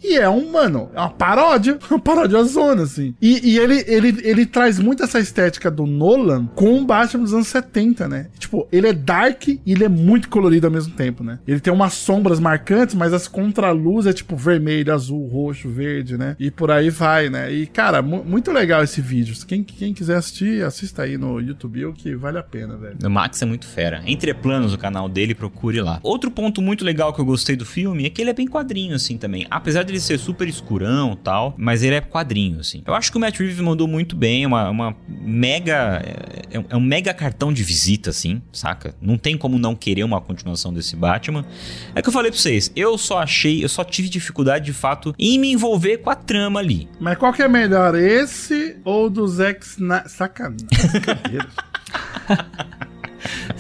E é um, mano, é uma paródia, uma paródia zona, assim. E, e ele, ele, ele traz muito essa estética do Nolan com o Batman dos anos 70, né? Tipo, ele é dark e ele é muito colorido ao mesmo tempo, né? Ele tem umas sombras marcantes, mas as contraluz é tipo vermelho, azul, roxo, verde, né? E por aí vai, né? E, cara, mu- muito legal esse vídeo. Quem, quem quiser assistir, assista aí no YouTube, que vale a pena, velho. O Max é muito fera. Entre planos o canal dele, procure lá. Outro ponto muito legal que eu gostei do filme é que ele é bem quadrinho, assim, também. Apesar dele ser super escurão e tal, mas ele é quadrinho, assim. Eu acho que o Matt Reeves mandou muito bem, é uma, uma mega... É, é um mega cartão de visita, assim, saca? Não tem como não querer uma continuação desse Batman. É que eu falei pra vocês, eu só achei, eu só tive dificuldade, de fato, em me envolver com a trama ali. Mas qual que é melhor, esse ou do Zack Snyder? Sacanagem.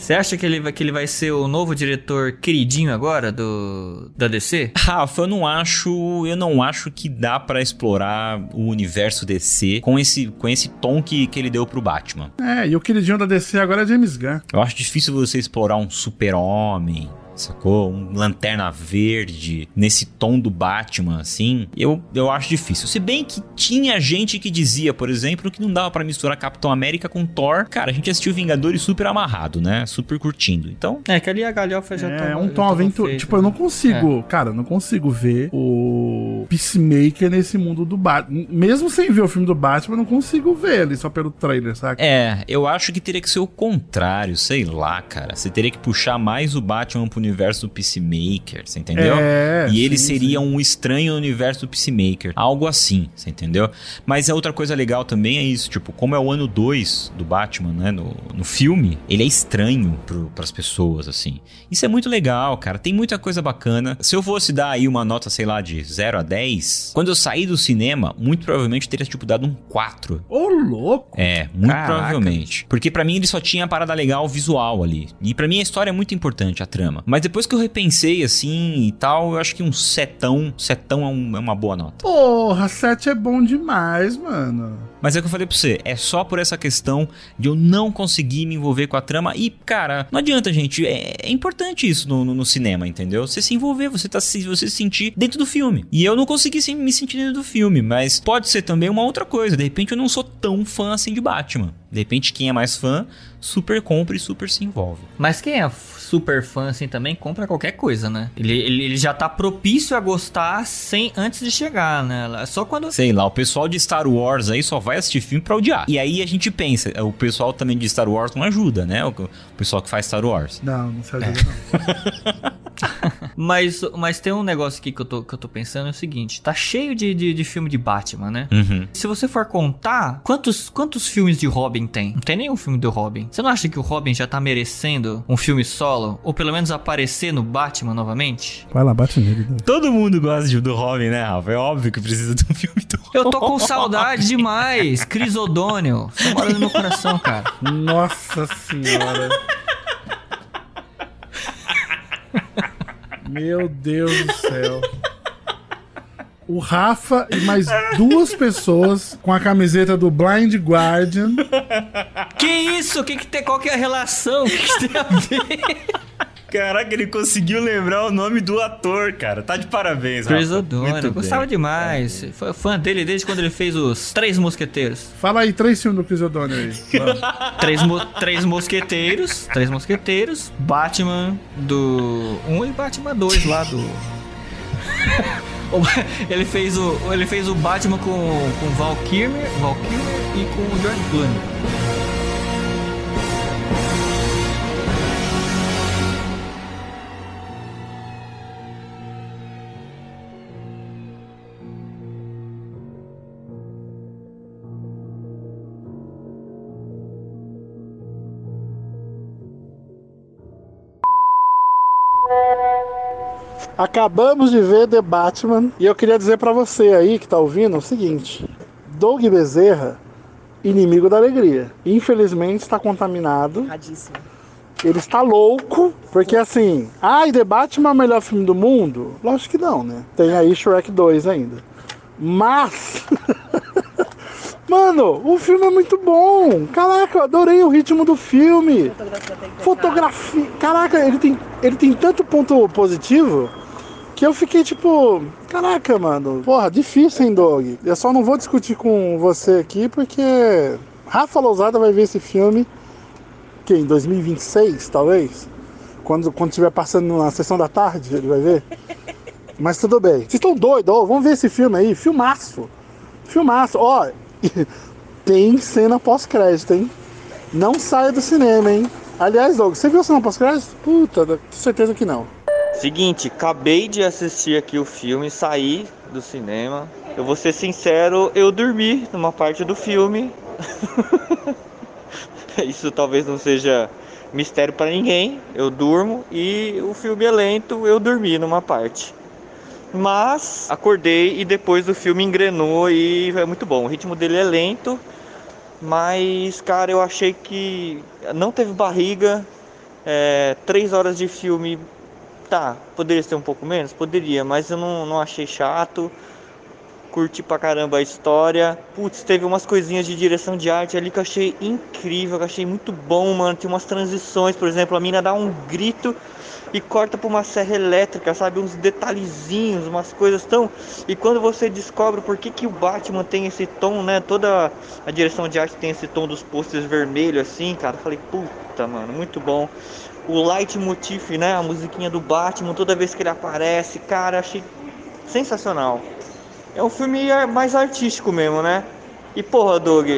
Você acha que ele, vai, que ele vai ser o novo diretor queridinho agora do da DC? Rafa, eu não acho, eu não acho que dá pra explorar o universo DC com esse, com esse tom que, que ele deu pro Batman. é, e o queridinho da DC agora é James Gunn. Eu acho difícil você explorar um super-homem, sacou? Um lanterna verde nesse tom do Batman, assim. Eu, eu acho difícil. Se bem que tinha gente que dizia, por exemplo, que não dava pra misturar Capitão América com Thor. Cara, a gente assistiu Vingadores super amarrado, né? Super curtindo. Então, É, que ali a galhofa já É, tava- um tom aventura. Tipo, eu não né? consigo, cara, eu não consigo ver o Peacemaker nesse mundo do Batman. Mesmo sem ver o filme do Batman, eu não consigo ver ali só pelo trailer, saca? É, eu acho que teria que ser o contrário, sei lá, cara. Você teria que puxar mais o Batman pro universo do Peacemaker, você entendeu? É, e ele sim, seria sim. um estranho no universo do Peacemaker. Algo assim, você entendeu? Mas a outra coisa legal também é isso, tipo, como é o ano 2 do Batman, né, no, no filme, ele é estranho pro, pras pessoas, assim. Isso é muito legal, cara. Tem muita coisa bacana. Se eu fosse dar aí uma nota, sei lá, de 0 a 10, quando eu saí do cinema, muito provavelmente teria, tipo, dado um 4. Ô, louco! É, muito Caraca. provavelmente. Porque pra mim ele só tinha a parada legal visual ali. E pra mim a história é muito importante, a trama. Mas depois que eu repensei assim e tal, eu acho que um setão, setão é, um- é uma boa nota. Porra, 7 é bom demais, mano. Mas é o que eu falei pra você, é só por essa questão de eu não conseguir me envolver com a trama. E, cara, não adianta, gente. É, é importante isso no, no- no cinema, entendeu? Você se envolver, você, tá, se- você se sentir dentro do filme. E eu não consegui sim, me sentir dentro do filme, mas pode ser também uma outra coisa. De repente eu não sou tão fã assim de Batman. De repente, quem é mais fã, super compra e super se envolve. Mas quem é super fã assim também compra qualquer coisa, né? Ele, ele, ele já tá propício a gostar sem antes de chegar, né? Só quando. Sei lá, o pessoal de Star Wars aí só vai assistir filme pra odiar. E aí a gente pensa, o pessoal também de Star Wars não ajuda, né? O, pessoal que faz Star Wars. Não, não se ajuda, não. Mas, mas tem um negócio aqui que eu tô, que eu tô pensando: é o seguinte: tá cheio de, de, de filme de Batman, né? Uhum. Se você for contar, quantos, quantos filmes de Robin tem? Não tem nenhum filme do Robin. Você não acha que o Robin já tá merecendo um filme solo? Ou pelo menos aparecer no Batman novamente? Vai lá, bate nele. né? Todo mundo gosta de- do Robin, né, Rafa? É óbvio que precisa de um filme do Robin. Eu tô com saudade demais. Chris O'Donnell. Você mora no meu coração, cara. Nossa senhora. Meu Deus do céu. O Rafa e mais duas pessoas com a camiseta do Blind Guardian. Que isso? Que que tem, qual que é a relação? O que, que tem a ver? Caraca, ele conseguiu lembrar o nome do ator, cara. Tá de parabéns, Chris Rafa. O'Donnell. Eu gostava bem. demais. Foi fã dele desde quando ele fez os Três Mosqueteiros. Fala aí três filmes do Chris O'Donnell aí. Três, mo- três Mosqueteiros. Três Mosqueteiros. Batman do 1 e Batman 2 lá do... Ele, fez o, ele fez o Batman com, com Val Kilmer, Val Kilmer e com o George Clooney. Acabamos de ver The Batman e eu queria dizer pra você aí que tá ouvindo o seguinte: Doug Bezerra, inimigo da alegria, infelizmente está contaminado. Erradíssimo. Ele está louco, porque assim, ai, The Batman é o melhor filme do mundo? Lógico que não, né? Tem aí Shrek 2 ainda. Mas. Mano, o filme é muito bom. Caraca, eu adorei o ritmo do filme. Fotografia. Fotografia. Caraca, ele tem, ele tem tanto ponto positivo que eu fiquei tipo. Caraca, mano. Porra, difícil, hein, Doug? Eu só não vou discutir com você aqui porque Rafa Lousada vai ver esse filme. Que em 2026, talvez? Quando, quando estiver passando na sessão da tarde, ele vai ver. Mas tudo bem. Vocês estão doidos? Ó, vamos ver esse filme aí. Filmaço. Filmaço. Ó, tem cena pós-crédito, hein? Não saia do cinema, hein? Aliás, Doug, você viu a cena pós-crédito? Puta, tenho certeza que não. Seguinte, acabei de assistir aqui o filme, saí do cinema. Eu vou ser sincero, eu dormi numa parte do filme. Isso talvez não seja mistério pra ninguém. Eu durmo e o filme é lento, eu dormi numa parte. Mas acordei e depois o filme engrenou e é muito bom. O ritmo dele é lento, mas cara, eu achei que não teve barriga. É, três horas de filme Tá, poderia ser um pouco menos? Poderia, mas eu não, não achei chato. Curti pra caramba a história. Putz, teve umas coisinhas de direção de arte ali que eu achei incrível, que eu achei muito bom, mano. Tem umas transições, por exemplo, a mina dá um grito e corta pra uma serra elétrica, sabe? Uns detalhezinhos, umas coisas tão. E quando você descobre por que, que o Batman tem esse tom, né? Toda a direção de arte tem esse tom dos posters vermelho assim, cara. Eu falei, puta, mano, muito bom o leitmotiv, né? A musiquinha do Batman, toda vez que ele aparece, cara, achei sensacional. É um filme ar- mais artístico mesmo, né? E porra, Doug,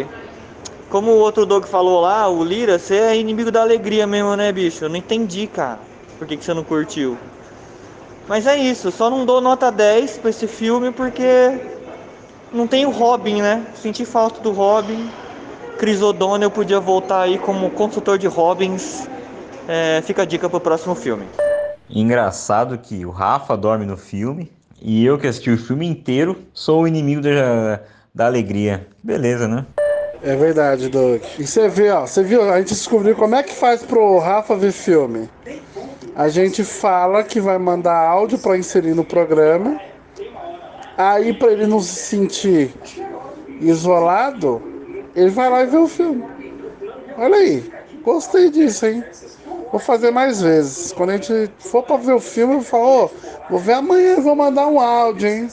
como o outro Doug falou lá, o Lira, você é inimigo da alegria mesmo, né, bicho? Eu não entendi, cara. Por que, que você não curtiu? Mas é isso, só não dou nota 10 pra esse filme porque não tem o Robin, né? Senti falta do Robin. Chris O'Donnell podia voltar aí como consultor de Robins. É, fica a dica pro próximo filme. Engraçado que o Rafa dorme no filme, E eu que assisti o filme inteiro sou o inimigo da, da alegria. Beleza, né? É verdade, Doug. E você vê, ó, você viu, a gente descobriu como é que faz pro Rafa ver filme. A gente fala que vai mandar áudio para inserir no programa. Aí para ele não se sentir isolado, ele vai lá e vê o filme. Olha aí, gostei disso, hein? Vou fazer mais vezes. Quando a gente for para ver o filme, eu falo, ô, vou ver amanhã, vou mandar um áudio, hein?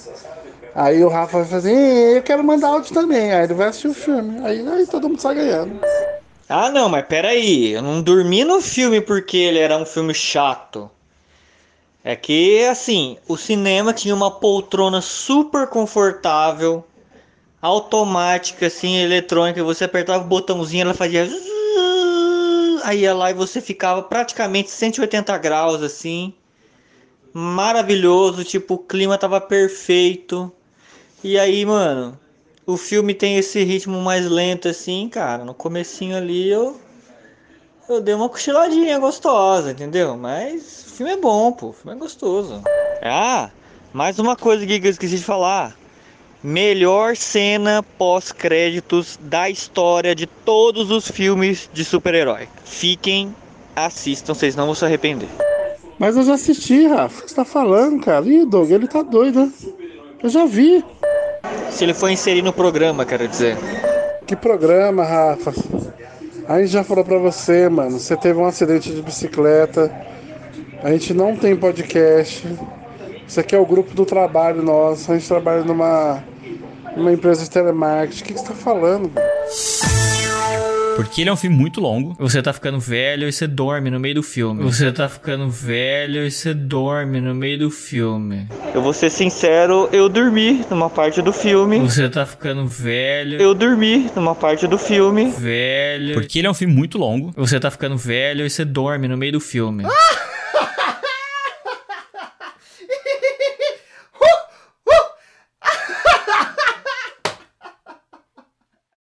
Aí o Rafa vai fazer, eu quero mandar áudio também. Aí ele vai assistir o filme. Aí, aí todo mundo sai ganhando. Ah, não, mas peraí. Eu não dormi no filme porque ele era um filme chato. É que, assim, o cinema tinha uma poltrona super confortável, automática, assim, eletrônica. Você apertava o botãozinho, ela fazia. Aí ia lá e você ficava praticamente 180 graus, assim. Maravilhoso, tipo, o clima tava perfeito. E aí, mano, o filme tem esse ritmo mais lento assim, cara. No comecinho ali eu eu dei uma cochiladinha gostosa, entendeu? Mas o filme é bom, pô. O filme é gostoso. Ah, mais uma coisa que eu esqueci de falar. Melhor cena pós-créditos da história de todos os filmes de super-herói. Fiquem, assistam, vocês não vão se arrepender. Mas eu já assisti, Rafa. O que você tá falando, cara? Ih, Doug, ele tá doido, né? Eu já vi. Se ele for inserir no programa, quero dizer. Que programa, Rafa? A gente já falou pra você, mano. Você teve um acidente de bicicleta. A gente não tem podcast. Isso aqui é o grupo do trabalho nosso. A gente trabalha numa, numa empresa de telemarketing. O que, que você tá falando? Porque ele é um filme muito longo. Você tá ficando velho e você dorme no meio do filme. Você tá ficando velho e você dorme no meio do filme. Eu vou ser sincero, eu dormi numa parte do filme. Você tá ficando velho. Eu dormi numa parte do filme. Velho. Porque ele é um filme muito longo. Você tá ficando velho e você dorme no meio do filme. Ah!